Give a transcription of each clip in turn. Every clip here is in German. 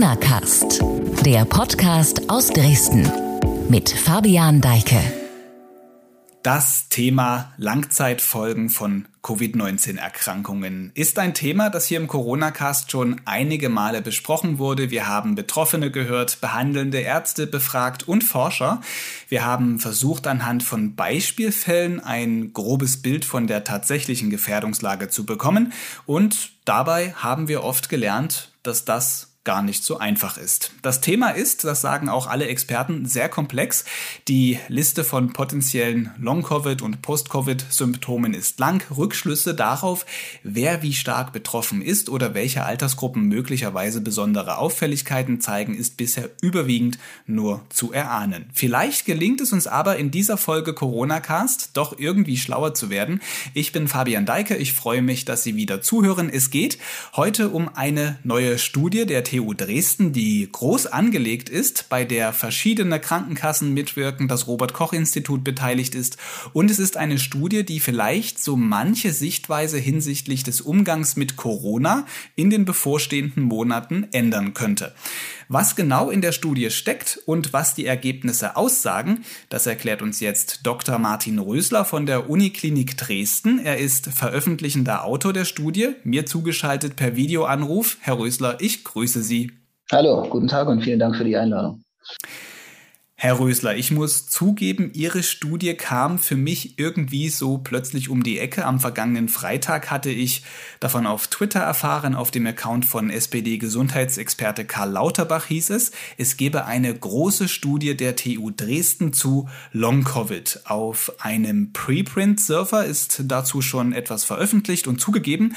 Corona Cast, der Podcast aus Dresden mit Fabian Deike. Das Thema Langzeitfolgen von Covid-19-Erkrankungen ist ein Thema, das hier im Corona-Cast schon einige Male besprochen wurde. Wir haben Betroffene gehört, behandelnde Ärzte befragt und Forscher. Wir haben versucht, anhand von Beispielfällen ein grobes Bild von der tatsächlichen Gefährdungslage zu bekommen. Und dabei haben wir oft gelernt, dass das gar nicht so einfach ist. Das Thema ist, das sagen auch alle Experten, sehr komplex. Die Liste von potenziellen Long-Covid- und Post-Covid-Symptomen ist lang. Rückschlüsse darauf, wer wie stark betroffen ist oder welche Altersgruppen möglicherweise besondere Auffälligkeiten zeigen, ist bisher überwiegend nur zu erahnen. Vielleicht gelingt es uns aber in dieser Folge Corona-Cast doch irgendwie schlauer zu werden. Ich bin Fabian Deike. Ich freue mich, dass Sie wieder zuhören. Es geht heute um eine neue Studie der TU Dresden, die groß angelegt ist, bei der verschiedene Krankenkassen mitwirken, das Robert Koch Institut beteiligt ist und es ist eine Studie, die vielleicht so manche Sichtweise hinsichtlich des Umgangs mit Corona in den bevorstehenden Monaten ändern könnte. Was genau in der Studie steckt und was die Ergebnisse aussagen, das erklärt uns jetzt Dr. Martin Rösler von der Uniklinik Dresden. Er ist veröffentlichender Autor der Studie, mir zugeschaltet per Videoanruf. Herr Rösler, ich grüße Sie. Hallo, guten Tag und vielen Dank für die Einladung. Herr Rösler, ich muss zugeben, Ihre Studie kam für mich irgendwie so plötzlich um die Ecke. Am vergangenen Freitag hatte ich davon auf Twitter erfahren, auf dem Account von SPD-Gesundheitsexperte Karl Lauterbach hieß es, es gebe eine große Studie der TU Dresden zu Long-Covid. Auf einem Preprint-Server ist dazu schon etwas veröffentlicht und zugegeben,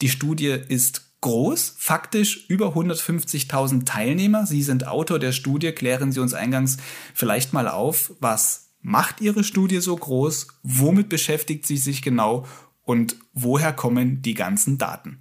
die Studie ist groß, faktisch über 150.000 Teilnehmer. Sie sind Autor der Studie. Klären Sie uns eingangs vielleicht mal auf, was macht Ihre Studie so groß? Womit beschäftigt sie sich genau? Und woher kommen die ganzen Daten?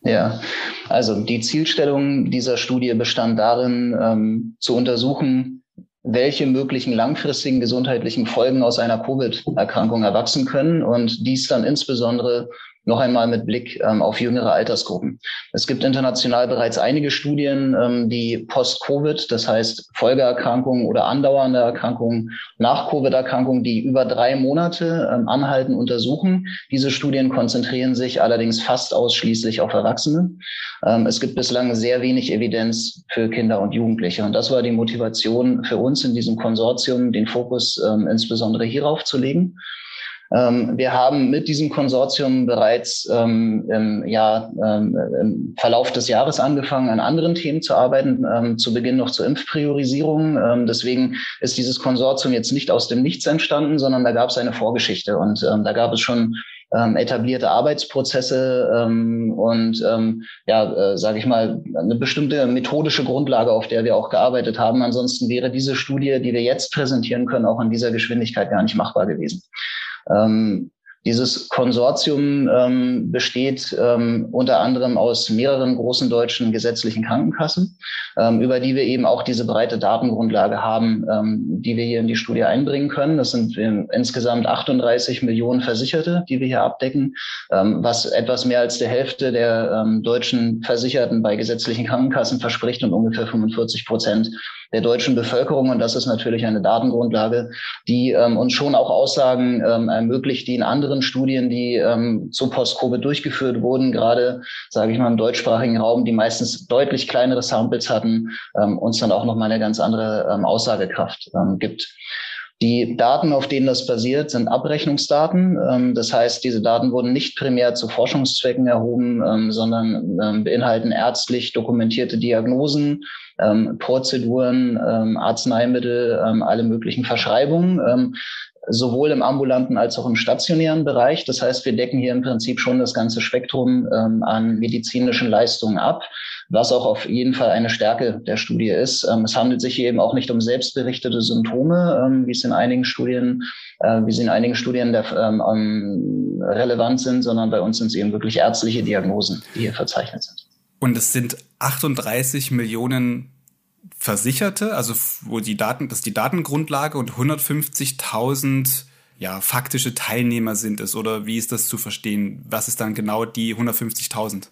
Ja, also die Zielstellung dieser Studie bestand darin, ähm, zu untersuchen, welche möglichen langfristigen gesundheitlichen Folgen aus einer Covid-Erkrankung erwachsen können und dies dann insbesondere noch einmal mit Blick ähm, auf jüngere Altersgruppen. Es gibt international bereits einige Studien, ähm, die Post-Covid, das heißt Folgeerkrankungen oder andauernde Erkrankungen nach Covid-Erkrankungen, die über drei Monate ähm, anhalten, untersuchen. Diese Studien konzentrieren sich allerdings fast ausschließlich auf Erwachsene. Ähm, es gibt bislang sehr wenig Evidenz für Kinder und Jugendliche. Und das war die Motivation für uns in diesem Konsortium, den Fokus ähm, insbesondere hierauf zu legen. Ähm, wir haben mit diesem Konsortium bereits ähm, im, Jahr, ähm, im Verlauf des Jahres angefangen, an anderen Themen zu arbeiten, zu Beginn noch zur Impfpriorisierung. Deswegen ist dieses Konsortium jetzt nicht aus dem Nichts entstanden, sondern da gab es eine Vorgeschichte und da gab es schon ähm, etablierte Arbeitsprozesse ähm, und ähm, ja, äh, sage ich mal, eine bestimmte methodische Grundlage, auf der wir auch gearbeitet haben. Ansonsten wäre diese Studie, die wir jetzt präsentieren können, auch in dieser Geschwindigkeit gar nicht machbar gewesen. Ähm, dieses Konsortium ähm, besteht ähm, unter anderem aus mehreren großen deutschen gesetzlichen Krankenkassen, ähm, über die wir eben auch diese breite Datengrundlage haben, ähm, die wir hier in die Studie einbringen können. Das sind ähm, insgesamt 38 Millionen Versicherte, die wir hier abdecken, ähm, was etwas mehr als der Hälfte der deutschen Versicherten bei gesetzlichen Krankenkassen verspricht und ungefähr 45 Prozent der deutschen Bevölkerung. Und das ist natürlich eine Datengrundlage, die ähm, uns schon auch Aussagen ähm, ermöglicht, die in anderen Studien, die ähm, zu Post-Covid durchgeführt wurden, gerade, sage ich mal, im deutschsprachigen Raum, die meistens deutlich kleinere Samples hatten, ähm, uns dann auch nochmal eine ganz andere ähm, Aussagekraft ähm, gibt. Die Daten, auf denen das basiert, sind Abrechnungsdaten. Ähm, das heißt, diese Daten wurden nicht primär zu Forschungszwecken erhoben, ähm, sondern ähm, beinhalten ärztlich dokumentierte Diagnosen, Prozeduren, Arzneimittel, alle möglichen Verschreibungen sowohl im ambulanten als auch im stationären Bereich. Das heißt, wir decken hier im Prinzip schon das ganze Spektrum an medizinischen Leistungen ab was auch auf jeden Fall eine Stärke der Studie ist. Ähm, es handelt sich hier eben auch nicht um selbstberichtete Symptome, ähm, wie es in einigen Studien, äh, wie sie in einigen Studien der, ähm, relevant sind, sondern bei uns sind es eben wirklich ärztliche Diagnosen, die hier verzeichnet sind. Und es sind 38 Millionen Versicherte, also wo die Daten, das ist die Datengrundlage und 150.000 ja, faktische Teilnehmer sind es oder wie ist das zu verstehen? Was ist dann genau die 150.000?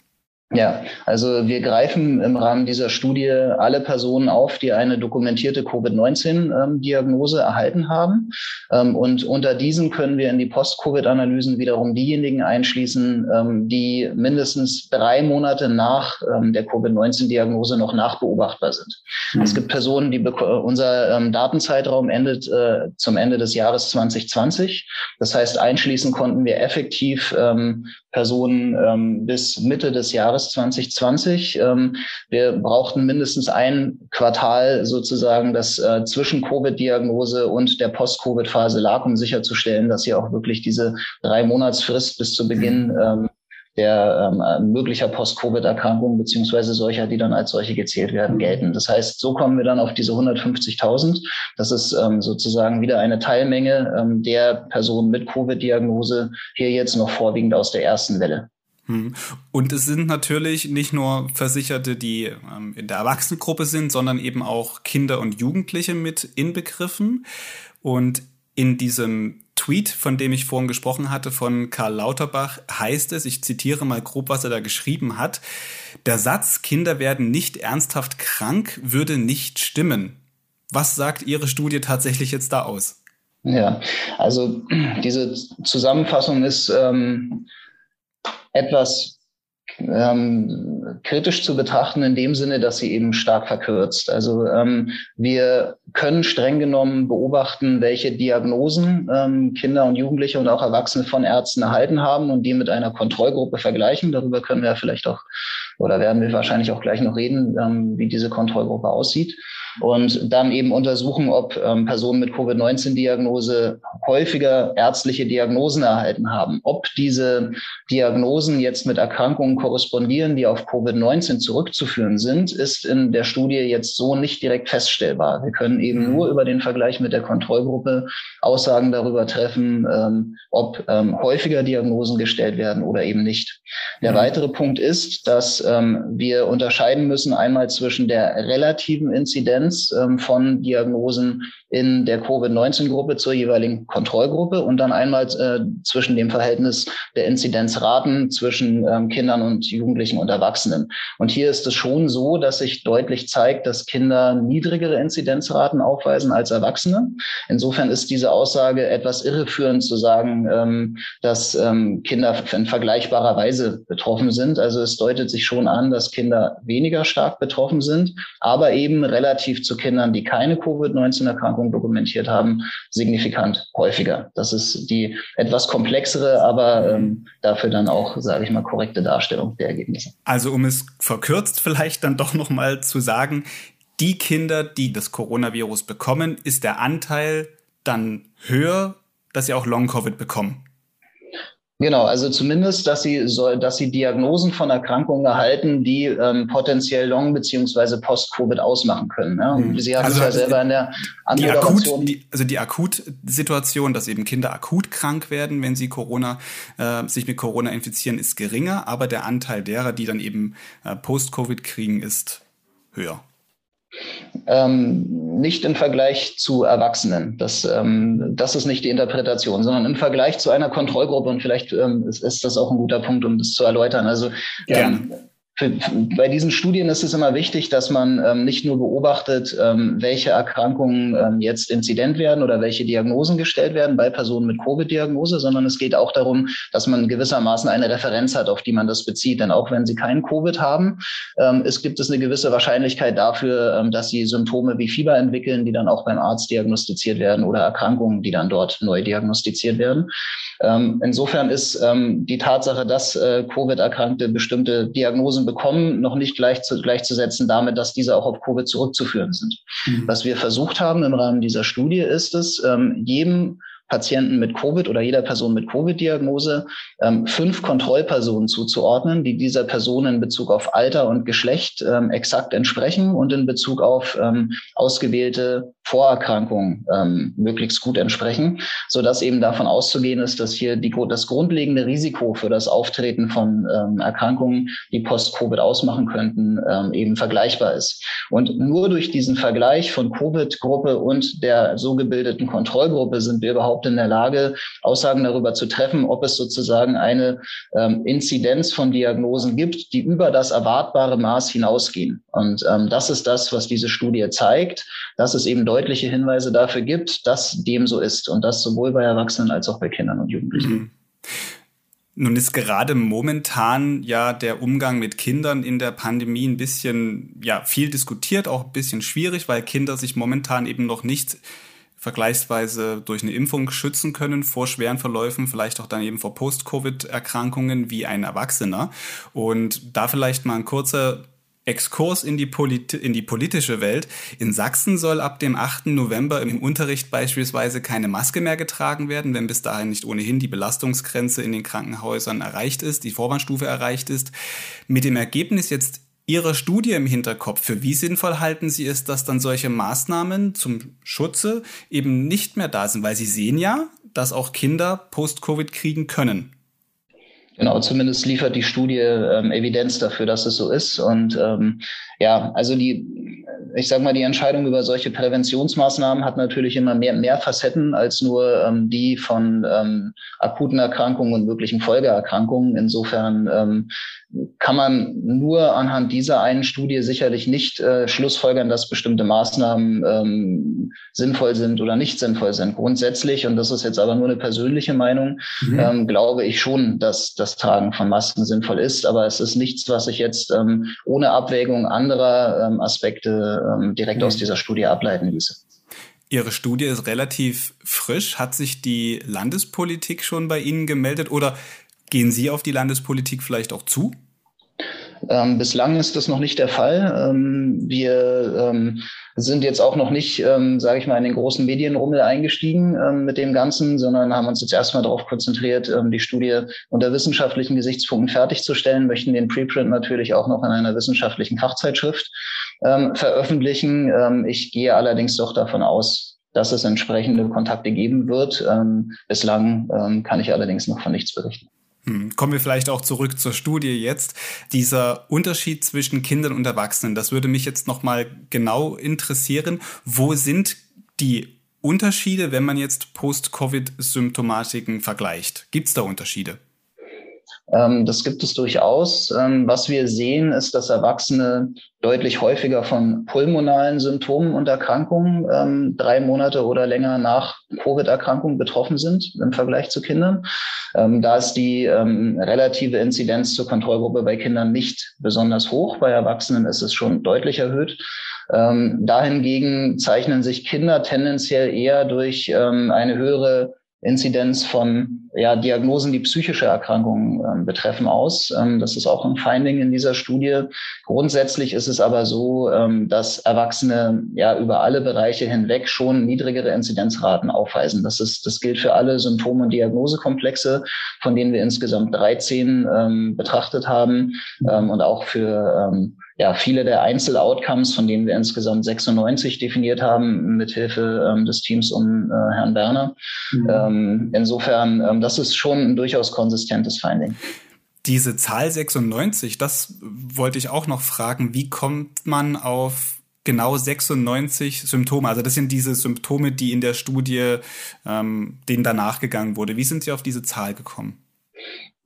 Ja, also wir greifen im Rahmen dieser Studie alle Personen auf, die eine dokumentierte Covid-19-Diagnose ähm, erhalten haben. Ähm, und unter diesen können wir in die Post-Covid-Analysen wiederum diejenigen einschließen, ähm, die mindestens drei Monate nach der Covid-19-Diagnose noch nachbeobachtbar sind. Mhm. Es gibt Personen, die unser ähm, Datenzeitraum endet äh, zum Ende des Jahres 2020. Das heißt, einschließen konnten wir effektiv Personen bis Mitte des Jahres Jahres 2020. Ähm, wir brauchten mindestens ein Quartal sozusagen, das äh, zwischen Covid-Diagnose und der Post-Covid-Phase lag, um sicherzustellen, dass hier auch wirklich diese drei Monatsfrist bis zu Beginn ähm, der ähm, möglicher Post-Covid-Erkrankungen beziehungsweise solcher, die dann als solche gezählt werden, gelten. Das heißt, so kommen wir dann auf diese 150.000. Das ist ähm, sozusagen wieder eine Teilmenge ähm, der Personen mit Covid-Diagnose, hier jetzt noch vorwiegend aus der ersten Welle. Hm. Und es sind natürlich nicht nur Versicherte, die ähm, in der Erwachsenengruppe sind, sondern eben auch Kinder und Jugendliche mit inbegriffen. Und in diesem Tweet, von dem ich vorhin gesprochen hatte, von Karl Lauterbach, heißt es, ich zitiere mal grob, was er da geschrieben hat, der Satz, Kinder werden nicht ernsthaft krank, würde nicht stimmen. Was sagt Ihre Studie tatsächlich jetzt da aus? Ja, also diese Zusammenfassung ist ähm, etwas ähm, kritisch zu betrachten in dem Sinne, dass sie eben stark verkürzt. Also ähm, wir können streng genommen beobachten, welche Diagnosen ähm, Kinder und Jugendliche und auch Erwachsene von Ärzten erhalten haben und die mit einer Kontrollgruppe vergleichen. Darüber können wir vielleicht auch oder werden wir wahrscheinlich auch gleich noch reden, ähm, wie diese Kontrollgruppe aussieht und dann eben untersuchen, ob ähm, Personen mit Covid-19-Diagnose häufiger ärztliche Diagnosen erhalten haben, ob diese Diagnosen jetzt mit Erkrankungen korrespondieren, die auf Covid-19 zurückzuführen sind, ist in der Studie jetzt so nicht direkt feststellbar. Wir können eben mhm. nur über den Vergleich mit der Kontrollgruppe Aussagen darüber treffen, ähm, ob ähm, häufiger Diagnosen gestellt werden oder eben nicht. Der mhm. weitere Punkt ist, dass ähm, wir unterscheiden müssen einmal zwischen der relativen Inzidenz Inzidenz ähm, von Diagnosen in der Covid-19-Gruppe zur jeweiligen Kontrollgruppe und dann einmal äh, zwischen dem Verhältnis der Inzidenzraten zwischen ähm, Kindern und Jugendlichen und Erwachsenen. Und hier ist es schon so, dass sich deutlich zeigt, dass Kinder niedrigere Inzidenzraten aufweisen als Erwachsene. Insofern ist diese Aussage etwas irreführend zu sagen, ähm, dass ähm, Kinder in vergleichbarer Weise betroffen sind. Also es deutet sich schon an, dass Kinder weniger stark betroffen sind, aber eben relativ zu Kindern, die keine Covid-19-Erkrankung Erkrankungen dokumentiert haben, signifikant häufiger. Das ist die etwas komplexere, aber ähm, dafür dann auch, sage ich mal, korrekte Darstellung der Ergebnisse. Also um es verkürzt vielleicht dann doch noch mal zu sagen, die Kinder, die das Coronavirus bekommen, ist der Anteil dann höher, dass sie auch Long-Covid bekommen. Genau, also zumindest, dass sie soll, dass sie Diagnosen von Erkrankungen erhalten, die ähm, potenziell Long beziehungsweise Post-Covid ausmachen können. Ne? Sie haben also, es ja selber in der die akut, die, Also die Akutsituation, dass eben Kinder akut krank werden, wenn sie Corona äh, sich mit Corona infizieren, ist geringer, aber der Anteil derer, die dann eben äh, Post-Covid kriegen, ist höher. Ähm, nicht im Vergleich zu Erwachsenen. Das, ähm, das ist nicht die Interpretation, sondern im Vergleich zu einer Kontrollgruppe. Und vielleicht ähm, ist, ist das auch ein guter Punkt, um das zu erläutern. Also Gerne. Für, bei diesen Studien ist es immer wichtig, dass man ähm, nicht nur beobachtet, ähm, welche Erkrankungen ähm, jetzt inzident werden oder welche Diagnosen gestellt werden bei Personen mit Covid-Diagnose, sondern es geht auch darum, dass man gewissermaßen eine Referenz hat, auf die man das bezieht. Denn auch wenn sie keinen Covid haben, ähm, es gibt es eine gewisse Wahrscheinlichkeit dafür, ähm, dass sie Symptome wie Fieber entwickeln, die dann auch beim Arzt diagnostiziert werden oder Erkrankungen, die dann dort neu diagnostiziert werden. Ähm, insofern ist die Tatsache, dass äh, Covid-Erkrankte bestimmte Diagnosen bekommen, noch nicht gleich zu, gleichzusetzen damit, dass diese auch auf Covid zurückzuführen sind. Mhm. Was wir versucht haben im Rahmen dieser Studie ist es, ähm, jedem Patienten mit Covid oder jeder Person mit Covid-Diagnose ähm, fünf Kontrollpersonen zuzuordnen, die dieser Person in Bezug auf Alter und Geschlecht ähm, exakt entsprechen und in Bezug auf ähm, ausgewählte Vorerkrankung ähm, möglichst gut entsprechen, so dass eben davon auszugehen ist, dass hier die, das grundlegende Risiko für das Auftreten von ähm, Erkrankungen, die Post-Covid ausmachen könnten, ähm, eben vergleichbar ist. Und nur durch diesen Vergleich von Covid-Gruppe und der so gebildeten Kontrollgruppe sind wir überhaupt in der Lage, Aussagen darüber zu treffen, ob es sozusagen eine ähm, Inzidenz von Diagnosen gibt, die über das erwartbare Maß hinausgehen. Und ähm, das ist das, was diese Studie zeigt, dass es eben deutliche Hinweise dafür gibt, dass dem so ist und das sowohl bei Erwachsenen als auch bei Kindern und Jugendlichen. Mhm. Nun ist gerade momentan ja der Umgang mit Kindern in der Pandemie ein bisschen, ja, viel diskutiert, auch ein bisschen schwierig, weil Kinder sich momentan eben noch nicht vergleichsweise durch eine Impfung schützen können vor schweren Verläufen, vielleicht auch dann eben vor Post-Covid-Erkrankungen wie ein Erwachsener. Und da vielleicht mal ein kurzer Exkurs in die, in die politische Welt. In Sachsen soll ab dem 8. November im Unterricht beispielsweise keine Maske mehr getragen werden, wenn bis dahin nicht ohnehin die Belastungsgrenze in den Krankenhäusern erreicht ist, die Vorwarnstufe erreicht ist. Mit dem Ergebnis jetzt Ihrer Studie im Hinterkopf, für wie sinnvoll halten Sie es, dass dann solche Maßnahmen zum Schutze eben nicht mehr da sind? Weil Sie sehen ja, dass auch Kinder Post-Covid kriegen können. Genau, zumindest liefert die Studie ähm, Evidenz dafür, dass es so ist. Und ähm, ja, also die, ich sage mal, die Entscheidung über solche Präventionsmaßnahmen hat natürlich immer mehr, mehr Facetten als nur ähm, die von ähm, akuten Erkrankungen und möglichen Folgeerkrankungen. Insofern ähm, kann man nur anhand dieser einen Studie sicherlich nicht äh, schlussfolgern, dass bestimmte Maßnahmen ähm, sinnvoll sind oder nicht sinnvoll sind. Grundsätzlich, und das ist jetzt aber nur eine persönliche Meinung, mhm. ähm, glaube ich schon, dass das Tragen von Masken sinnvoll ist. Aber es ist nichts, was ich jetzt ähm, ohne Abwägung anderer ähm, Aspekte ähm, direkt mhm. aus dieser Studie ableiten ließe. Ihre Studie ist relativ frisch. Hat sich die Landespolitik schon bei Ihnen gemeldet oder Gehen Sie auf die Landespolitik vielleicht auch zu? Ähm, bislang ist das noch nicht der Fall. Ähm, wir ähm, sind jetzt auch noch nicht, ähm, sage ich mal, in den großen Medienrummel eingestiegen ähm, mit dem Ganzen, sondern haben uns jetzt erstmal darauf konzentriert, ähm, die Studie unter wissenschaftlichen Gesichtspunkten fertigzustellen, möchten den Preprint natürlich auch noch in einer wissenschaftlichen Fachzeitschrift ähm, veröffentlichen. Ich gehe allerdings doch davon aus, dass es entsprechende Kontakte geben wird. Bislang kann ich allerdings noch von nichts berichten. Hm, kommen wir vielleicht auch zurück zur Studie jetzt. Dieser Unterschied zwischen Kindern und Erwachsenen, das würde mich jetzt nochmal genau interessieren. Wo sind die Unterschiede, wenn man jetzt Post-Covid-Symptomatiken vergleicht? Gibt es da Unterschiede? Ähm, das gibt es durchaus. Ähm, was wir sehen, ist, dass Erwachsene deutlich häufiger von pulmonalen Symptomen und Erkrankungen ähm, drei Monate oder länger nach Covid-Erkrankung betroffen sind im Vergleich zu Kindern. da ist die relative Inzidenz zur Kontrollgruppe bei Kindern nicht besonders hoch. Bei Erwachsenen ist es schon deutlich erhöht. dahingegen zeichnen sich Kinder tendenziell eher durch eine höhere Inzidenz von ja, Diagnosen, die psychische Erkrankungen ähm, betreffen, aus. Ähm, das ist auch ein Finding in dieser Studie. Grundsätzlich ist es aber so, ähm, dass Erwachsene ja über alle Bereiche hinweg schon niedrigere Inzidenzraten aufweisen. Das ist, das gilt für alle Symptome und Diagnosekomplexe, von denen wir insgesamt 13 ähm, betrachtet haben ähm, und auch für ähm, ja, viele der Einzeloutcomes, von denen wir insgesamt 96 definiert haben, mithilfe ähm, des Teams um äh, Herrn Werner. Mhm. Insofern, das ist schon ein durchaus konsistentes Finding. Diese Zahl 96, das wollte ich auch noch fragen. Wie kommt man auf genau 96 Symptome? Also das sind diese Symptome, die in der Studie, ähm, denen danach gegangen wurde. Wie sind Sie auf diese Zahl gekommen?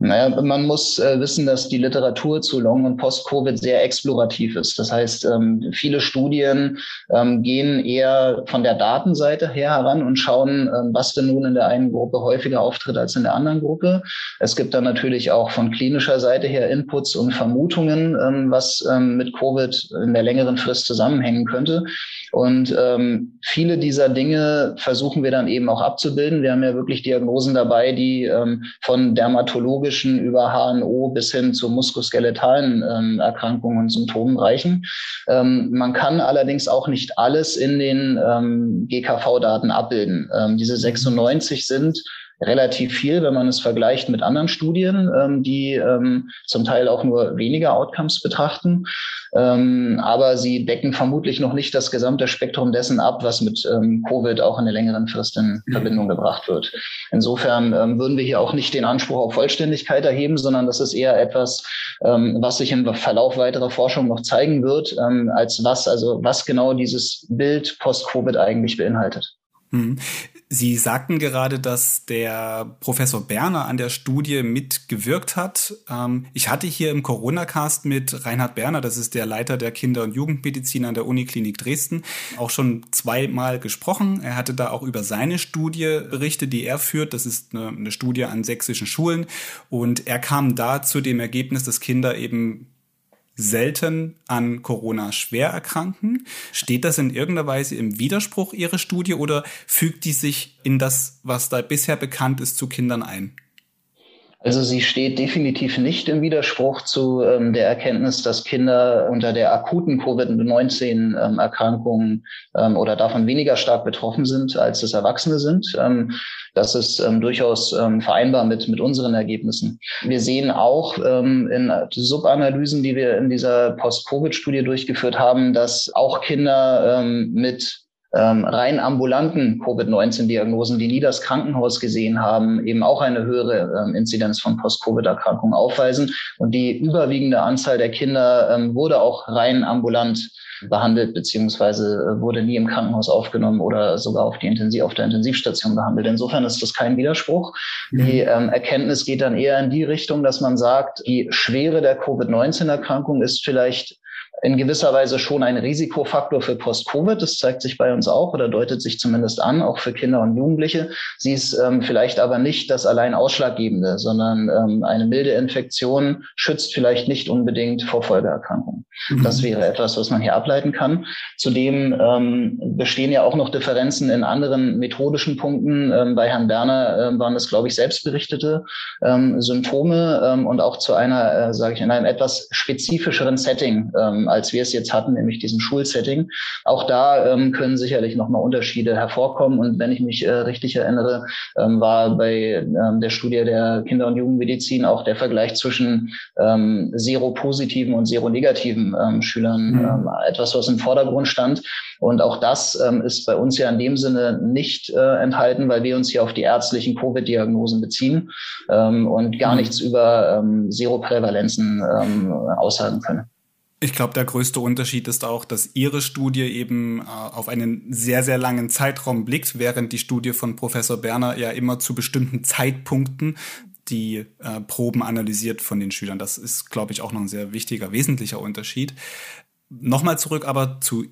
Naja, man muss äh, wissen, dass die Literatur zu Long- und Post-Covid sehr explorativ ist. Das heißt, ähm, viele Studien ähm, gehen eher von der Datenseite her heran und schauen, ähm, was denn nun in der einen Gruppe häufiger auftritt als in der anderen Gruppe. Es gibt dann natürlich auch von klinischer Seite her Inputs und Vermutungen, ähm, was ähm, mit Covid in der längeren Frist zusammenhängen könnte. Und ähm, viele dieser Dinge versuchen wir dann eben auch abzubilden. Wir haben ja wirklich Diagnosen dabei, die ähm, von dermatologischen über HNO bis hin zu muskuloskeletalen ähm, Erkrankungen und Symptomen reichen. Ähm, man kann allerdings auch nicht alles in den ähm, GKV-Daten abbilden. Ähm, diese 96 sind relativ viel, wenn man es vergleicht mit anderen Studien, ähm, die ähm, zum Teil auch nur weniger Outcomes betrachten. Ähm, aber sie decken vermutlich noch nicht das gesamte Spektrum dessen ab, was mit ähm, Covid auch in der längeren Frist in mhm. Verbindung gebracht wird. Insofern ähm, würden wir hier auch nicht den Anspruch auf Vollständigkeit erheben, sondern das ist eher etwas, ähm, was sich im Verlauf weiterer Forschung noch zeigen wird, als was, also was genau dieses Bild post-Covid eigentlich beinhaltet. Sie sagten gerade, dass der Professor Berner an der Studie mitgewirkt hat. Ähm, ich hatte hier im Corona-Cast mit Reinhard Berner, das ist der Leiter der Kinder- und Jugendmedizin an der Uniklinik Dresden, auch schon zweimal gesprochen. Er hatte da auch über seine Studie berichtet, die er führt. Das ist eine, eine Studie an sächsischen Schulen. Und er kam da zu dem Ergebnis, dass Kinder eben selten an Corona schwer erkranken. Steht das in irgendeiner Weise im Widerspruch Ihrer Studie oder fügt die sich in das, was da bisher bekannt ist, zu Kindern ein? Also sie steht definitiv nicht im Widerspruch zu ähm, der Erkenntnis, dass Kinder unter der akuten Covid-19-Erkrankung ähm, ähm, oder davon weniger stark betroffen sind, als es Erwachsene sind. Ähm, das ist ähm, durchaus ähm, vereinbar mit, mit unseren Ergebnissen. Wir sehen auch in Subanalysen, die wir in dieser Post-Covid-Studie durchgeführt haben, dass auch Kinder mit ähm, rein ambulanten Covid-19-Diagnosen, die nie das Krankenhaus gesehen haben, eben auch eine höhere ähm, Inzidenz von Post-Covid-Erkrankungen aufweisen. Und die überwiegende Anzahl der Kinder ähm, wurde auch rein ambulant behandelt, beziehungsweise äh, wurde nie im Krankenhaus aufgenommen oder sogar auf, die Intensiv auf der Intensivstation behandelt. Insofern ist das kein Widerspruch. Mhm. Die ähm, Erkenntnis geht dann eher in die Richtung, dass man sagt, die Schwere der Covid-19-Erkrankung ist vielleicht in gewisser Weise schon ein Risikofaktor für Post-Covid. Das zeigt sich bei uns auch oder deutet sich zumindest an, auch für Kinder und Jugendliche. Sie ist ähm, vielleicht aber nicht das allein Ausschlaggebende, sondern ähm, eine milde Infektion schützt vielleicht nicht unbedingt vor Folgeerkrankungen. Mhm. Das wäre etwas, was man hier ableiten kann. Zudem ähm, bestehen ja auch noch Differenzen in anderen methodischen Punkten. Ähm, bei Herrn Berner ähm, waren es, glaube ich, selbstberichtete ähm, Symptome ähm, und auch zu einer, äh, sage ich, in einem etwas spezifischeren Setting als wir es jetzt hatten, nämlich diesem Schulsetting. Auch da ähm, können sicherlich nochmal Unterschiede hervorkommen. Und wenn ich mich äh, richtig erinnere, ähm, war bei ähm, der Studie der Kinder- und Jugendmedizin auch der Vergleich zwischen ähm, seropositiven und seronegativen ähm, Schülern mhm. ähm, etwas, was im Vordergrund stand. Und auch das ähm, ist bei uns ja in dem Sinne nicht äh, enthalten, weil wir uns hier auf die ärztlichen Covid-Diagnosen beziehen ähm, und gar mhm. nichts über ähm, Seroprävalenzen ähm, aussagen können. Ich glaube, der größte Unterschied ist auch, dass Ihre Studie eben äh, auf einen sehr, sehr langen Zeitraum blickt, während die Studie von Professor Berner ja immer zu bestimmten Zeitpunkten die äh, Proben analysiert von den Schülern. Das ist, glaube ich, auch noch ein sehr wichtiger, wesentlicher Unterschied. Nochmal zurück aber zu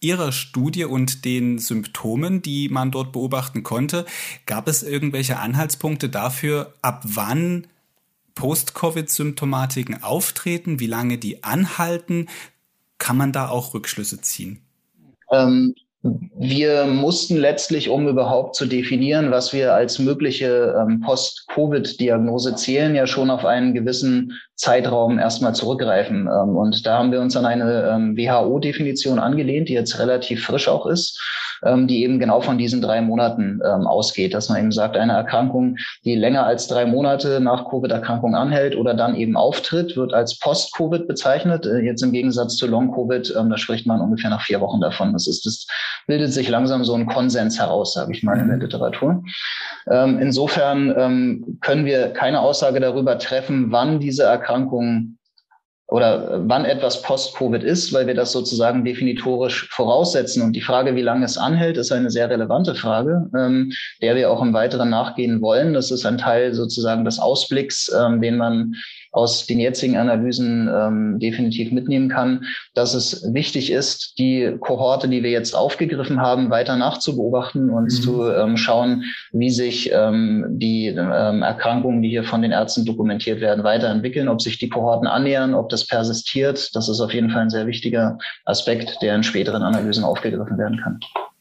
Ihrer Studie und den Symptomen, die man dort beobachten konnte. Gab es irgendwelche Anhaltspunkte dafür, ab wann Post-Covid-Symptomatiken auftreten, wie lange die anhalten, kann man da auch Rückschlüsse ziehen? Ähm, wir mussten letztlich, um überhaupt zu definieren, was wir als mögliche ähm, Post-Covid-Diagnose zählen, ja schon auf einen gewissen Zeitraum erstmal zurückgreifen. Ähm, und da haben wir uns an eine ähm, WHO-Definition angelehnt, die jetzt relativ frisch auch ist ähm, die eben genau von diesen drei Monaten ähm, ausgeht, dass man eben sagt, eine Erkrankung, die länger als drei Monate nach Covid-Erkrankung anhält oder dann eben auftritt, wird als Post-Covid bezeichnet. Äh, jetzt im Gegensatz zu Long-Covid, ähm, da spricht man ungefähr nach vier Wochen davon. Das ist, das bildet sich langsam so ein Konsens heraus, sage ich mal, in der mhm. Literatur. Ähm, insofern ähm, können wir keine Aussage darüber treffen, wann diese Erkrankung oder wann etwas Post-Covid ist, weil wir das sozusagen definitorisch voraussetzen. Und die Frage, wie lange es anhält, ist eine sehr relevante Frage, ähm, der wir auch im Weiteren nachgehen wollen. Das ist ein Teil sozusagen des Ausblicks, ähm, den man aus den jetzigen Analysen ähm, definitiv mitnehmen kann, dass es wichtig ist, die Kohorte, die wir jetzt aufgegriffen haben, weiter nachzubeobachten und mhm. zu ähm, schauen, wie sich ähm, die ähm, Erkrankungen, die hier von den Ärzten dokumentiert werden, weiterentwickeln, ob sich die Kohorten annähern, ob das persistiert. Das ist auf jeden Fall ein sehr wichtiger Aspekt, der in späteren Analysen aufgegriffen werden kann.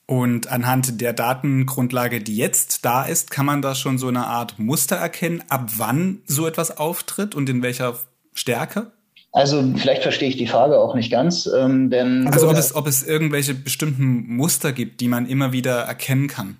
Und anhand der Datengrundlage, die jetzt da ist, kann man da schon so eine Art Muster erkennen, ab wann so etwas auftritt und in welcher Stärke? Also vielleicht verstehe ich die Frage auch nicht ganz, ähm, denn also ob es, ob es irgendwelche bestimmten Muster gibt, die man immer wieder erkennen kann.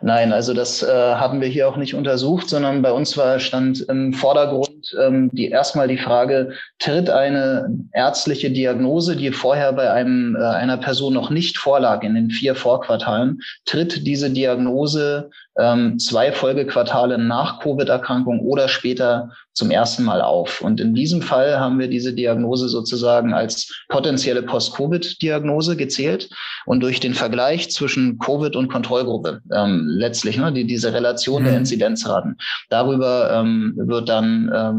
Nein, also das äh, haben wir hier auch nicht untersucht, sondern bei uns war stand im Vordergrund ähm, die erstmal die Frage: Tritt eine ärztliche Diagnose, die vorher bei einem äh, einer Person noch nicht vorlag in den vier Vorquartalen, tritt diese Diagnose ähm, zwei Folgequartale nach Covid-Erkrankung oder später zum ersten Mal auf. Und in diesem Fall haben wir diese Diagnose sozusagen als potenzielle Post-Covid-Diagnose gezählt und durch den Vergleich zwischen Covid und Kontrollgruppe ähm, letztlich, ne, die, diese Relation mhm. der Inzidenzraten, darüber ähm, wird dann ähm,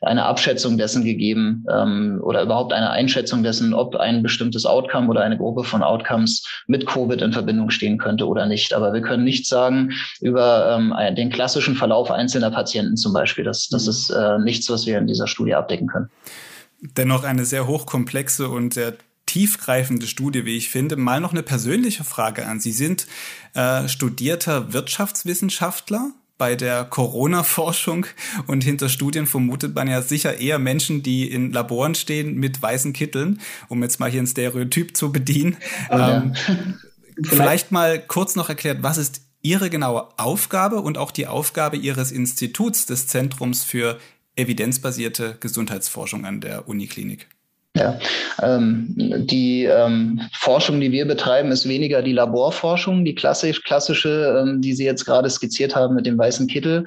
eine Abschätzung dessen gegeben ähm, oder überhaupt eine Einschätzung dessen, ob ein bestimmtes Outcome oder eine Gruppe von Outcomes mit Covid in Verbindung stehen könnte oder nicht. Aber wir können nicht sagen über ähm, den klassischen Verlauf einzelner Patienten zum Beispiel. Das, das mhm. ist äh, nichts, was wir in dieser Studie abdecken können. Dennoch eine sehr hochkomplexe und sehr tiefgreifende Studie, wie ich finde. Mal noch eine persönliche Frage an Sie. sind äh, studierter Wirtschaftswissenschaftler bei der Corona-Forschung und hinter Studien vermutet man ja sicher eher Menschen, die in Laboren stehen mit weißen Kitteln, um jetzt mal hier ein Stereotyp zu bedienen. Oh ja. ähm, vielleicht mal kurz noch erklärt, was ist Ihre genaue Aufgabe und auch die Aufgabe Ihres Instituts des Zentrums für evidenzbasierte Gesundheitsforschung an der Uniklinik? Ja, ähm, die ähm, Forschung, die wir betreiben, ist weniger die Laborforschung, die klassisch, klassische, ähm, die Sie jetzt gerade skizziert haben mit dem weißen Kittel.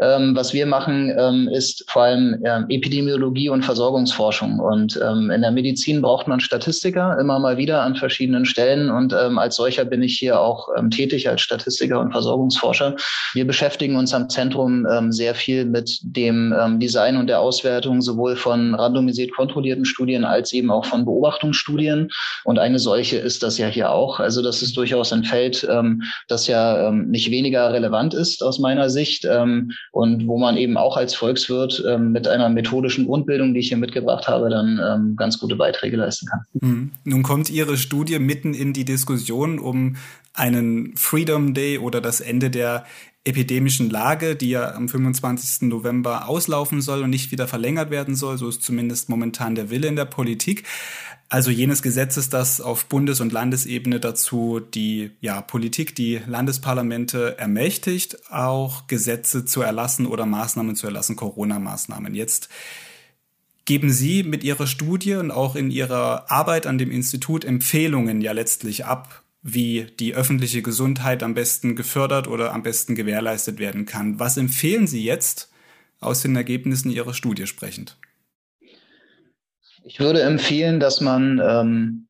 Ähm, was wir machen, ähm, ist vor allem ähm, Epidemiologie und Versorgungsforschung. Und in der Medizin braucht man Statistiker immer mal wieder an verschiedenen Stellen. Und als solcher bin ich hier auch tätig als Statistiker und Versorgungsforscher. Wir beschäftigen uns am Zentrum sehr viel mit dem Design und der Auswertung sowohl von randomisiert kontrollierten Studien als eben auch von Beobachtungsstudien. Und eine solche ist das ja hier auch. Also das ist durchaus ein Feld, ähm, das ja ähm, nicht weniger relevant ist aus meiner Sicht ähm, und wo man eben auch als Volkswirt ähm, mit einer methodischen Grundbildung, die ich hier mitgebracht habe, dann ähm, ganz gute Beiträge leisten kann. Mhm. Nun kommt Ihre Studie mitten in die Diskussion um einen Freedom Day oder das Ende der epidemischen Lage, die ja am 25. November auslaufen soll und nicht wieder verlängert werden soll. So ist zumindest momentan der Wille in der Politik. Also jenes Gesetzes, das auf Bundes- und Landesebene dazu die ja, Politik, die Landesparlamente ermächtigt, auch Gesetze zu erlassen oder Maßnahmen zu erlassen, Corona-Maßnahmen. Jetzt geben Sie mit Ihrer Studie und auch in Ihrer Arbeit an dem Institut Empfehlungen ja letztlich ab, wie die öffentliche Gesundheit am besten gefördert oder am besten gewährleistet werden kann. Was empfehlen Sie jetzt aus den Ergebnissen Ihrer Studie sprechend? Ich würde empfehlen, dass man ähm,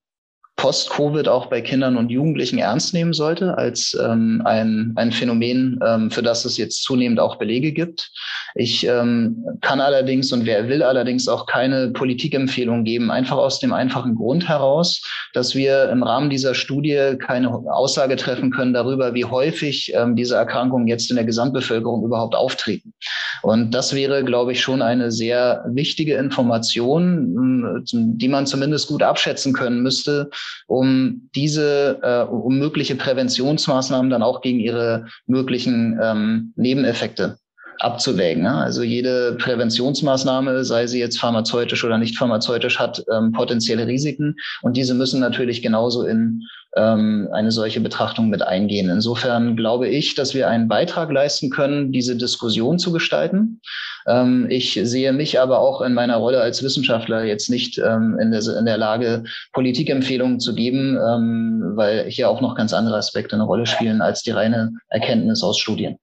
Post-Covid auch bei Kindern und Jugendlichen ernst nehmen sollte als ähm, ein, ein Phänomen, ähm, für das es jetzt zunehmend auch Belege gibt. Ich ähm, kann allerdings und wer will allerdings auch keine Politikempfehlung geben, einfach aus dem einfachen Grund heraus, dass wir im Rahmen dieser Studie keine Aussage treffen können darüber, wie häufig ähm, diese Erkrankungen jetzt in der Gesamtbevölkerung überhaupt auftreten. Und das wäre, glaube ich, schon eine sehr wichtige Information, die man zumindest gut abschätzen können müsste, um diese, äh, um mögliche Präventionsmaßnahmen dann auch gegen ihre möglichen ähm, Nebeneffekte abzuwägen. Ne? Also jede Präventionsmaßnahme, sei sie jetzt pharmazeutisch oder nicht pharmazeutisch, hat ähm, potenzielle Risiken und diese müssen natürlich genauso in ähm, eine solche Betrachtung mit eingehen. Insofern glaube ich, dass wir einen Beitrag leisten können, diese Diskussion zu gestalten. Ähm, ich sehe mich aber auch in meiner Rolle als Wissenschaftler jetzt nicht ähm, in, der, in der Lage, Politikempfehlungen zu geben, ähm, weil hier auch noch ganz andere Aspekte eine Rolle spielen als die reine Erkenntnis aus Studien.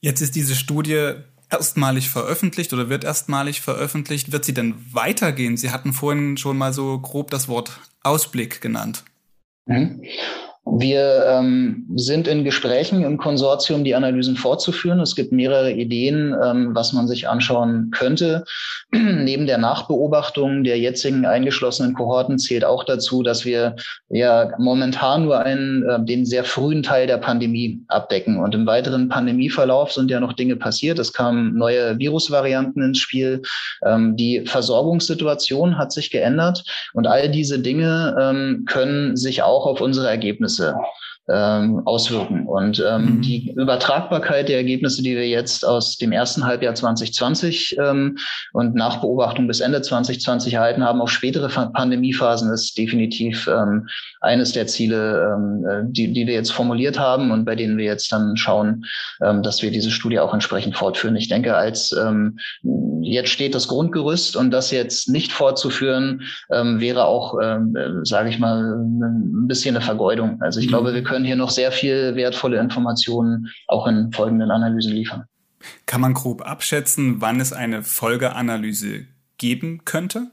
Jetzt ist diese Studie erstmalig veröffentlicht oder wird erstmalig veröffentlicht. Wird sie denn weitergehen? Sie hatten vorhin schon mal so grob das Wort Ausblick genannt. Mhm. Wir ähm, sind in Gesprächen im Konsortium, die Analysen fortzuführen. Es gibt mehrere Ideen, ähm, was man sich anschauen könnte. Neben der Nachbeobachtung der jetzigen eingeschlossenen Kohorten zählt auch dazu, dass wir ja momentan nur einen, äh, den sehr frühen Teil der Pandemie abdecken. Und im weiteren Pandemieverlauf sind ja noch Dinge passiert. Es kamen neue Virusvarianten ins Spiel. Ähm, die Versorgungssituation hat sich geändert. Und all diese Dinge ähm, können sich auch auf unsere Ergebnisse Ergebnisse ähm, auswirken. Und ähm, mhm. die Übertragbarkeit der Ergebnisse, die wir jetzt aus dem ersten Halbjahr 2020 ähm, und nach Beobachtung bis Ende 2020 erhalten haben, auf spätere Pandemiephasen, ist definitiv ähm, eines der Ziele, ähm, äh, die, die wir jetzt formuliert haben und bei denen wir jetzt dann schauen, ähm, dass wir diese Studie auch entsprechend fortführen. Ich denke, als ähm, jetzt steht das Grundgerüst und das jetzt nicht fortzuführen, ähm, wäre auch, ähm, äh, sage ich mal, ein bisschen eine Vergeudung. Also ich mhm. glaube, wir können hier noch sehr viel wertvolle Informationen auch in folgenden Analysen liefern. Kann man grob abschätzen, wann es eine Folgeanalyse geben könnte?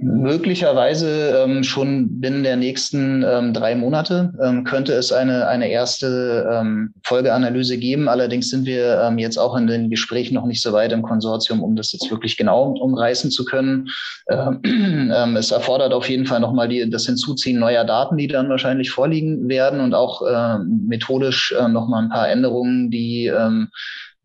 Möglicherweise ähm, schon binnen der nächsten ähm, drei Monate ähm, könnte es eine, eine erste ähm, Folgeanalyse geben. Allerdings sind wir ähm, jetzt auch in den Gesprächen noch nicht so weit im Konsortium, um das jetzt wirklich genau umreißen zu können. Ähm, es erfordert auf jeden Fall nochmal die, das Hinzuziehen neuer Daten, die dann wahrscheinlich vorliegen werden und auch äh, methodisch äh, nochmal ein paar Änderungen, die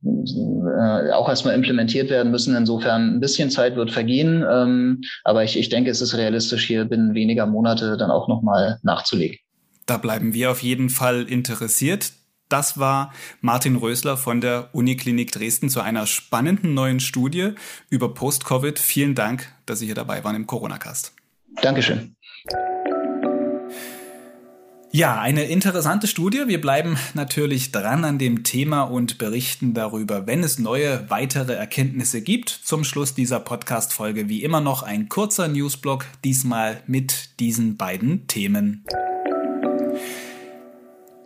äh, auch erstmal implementiert werden müssen. Insofern ein bisschen Zeit wird vergehen. Ähm, aber ich, ich denke, es ist realistisch, hier binnen weniger Monate dann auch nochmal nachzulegen. Da bleiben wir auf jeden Fall interessiert. Das war Martin Rösler von der Uniklinik Dresden zu einer spannenden neuen Studie über Post-Covid. Vielen Dank, dass Sie hier dabei waren im Corona-Cast. Dankeschön. Ja, eine interessante Studie. Wir bleiben natürlich dran an dem Thema und berichten darüber, wenn es neue weitere Erkenntnisse gibt. Zum Schluss dieser Podcast-Folge wie immer noch ein kurzer Newsblock, diesmal mit diesen beiden Themen.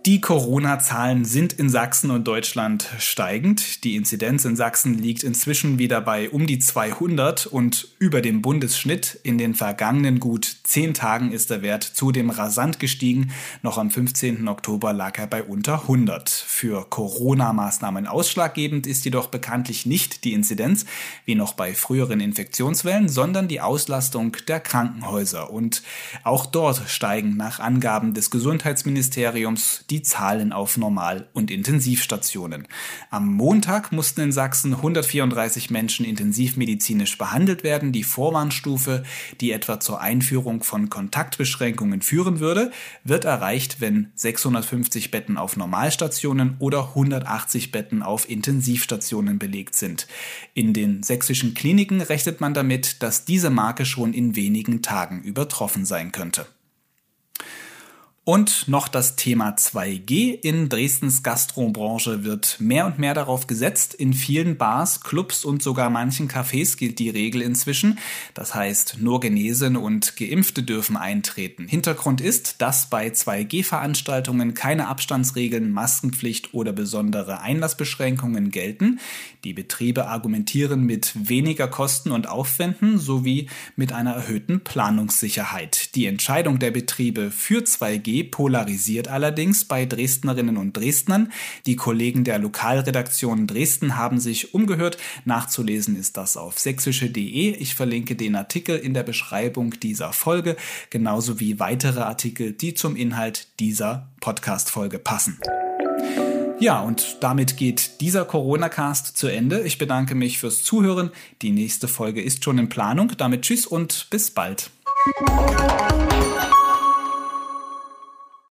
Die Corona-Zahlen sind in Sachsen und Deutschland steigend. Die Inzidenz in Sachsen liegt inzwischen wieder bei um die 200 und über dem Bundesschnitt. In den vergangenen gut zehn Tagen ist der Wert zudem rasant gestiegen. Noch am 15. Oktober lag er bei unter 100. Für Corona-Maßnahmen ausschlaggebend ist jedoch bekanntlich nicht die Inzidenz, wie noch bei früheren Infektionswellen, sondern die Auslastung der Krankenhäuser. Und auch dort steigen nach Angaben des Gesundheitsministeriums die die Zahlen auf Normal- und Intensivstationen. Am Montag mussten in Sachsen 134 Menschen intensivmedizinisch behandelt werden. Die Vorwarnstufe, die etwa zur Einführung von Kontaktbeschränkungen führen würde, wird erreicht, wenn 650 Betten auf Normalstationen oder 180 Betten auf Intensivstationen belegt sind. In den sächsischen Kliniken rechnet man damit, dass diese Marke schon in wenigen Tagen übertroffen sein könnte. Und noch das Thema 2G. In Dresdens Gastrobranche wird mehr und mehr darauf gesetzt. In vielen Bars, Clubs und sogar manchen Cafés gilt die Regel inzwischen. Das heißt, nur Genesene und Geimpfte dürfen eintreten. Hintergrund ist, dass bei 2G-Veranstaltungen keine Abstandsregeln, Maskenpflicht oder besondere Einlassbeschränkungen gelten. Die Betriebe argumentieren mit weniger Kosten und Aufwänden sowie mit einer erhöhten Planungssicherheit. Die Entscheidung der Betriebe für 2G polarisiert allerdings bei Dresdnerinnen und Dresdnern. Die Kollegen der Lokalredaktion Dresden haben sich umgehört. Nachzulesen ist das auf sächsische.de. Ich verlinke den Artikel in der Beschreibung dieser Folge, genauso wie weitere Artikel, die zum Inhalt dieser Podcast-Folge passen. Ja, und damit geht dieser Corona-Cast zu Ende. Ich bedanke mich fürs Zuhören. Die nächste Folge ist schon in Planung. Damit tschüss und bis bald.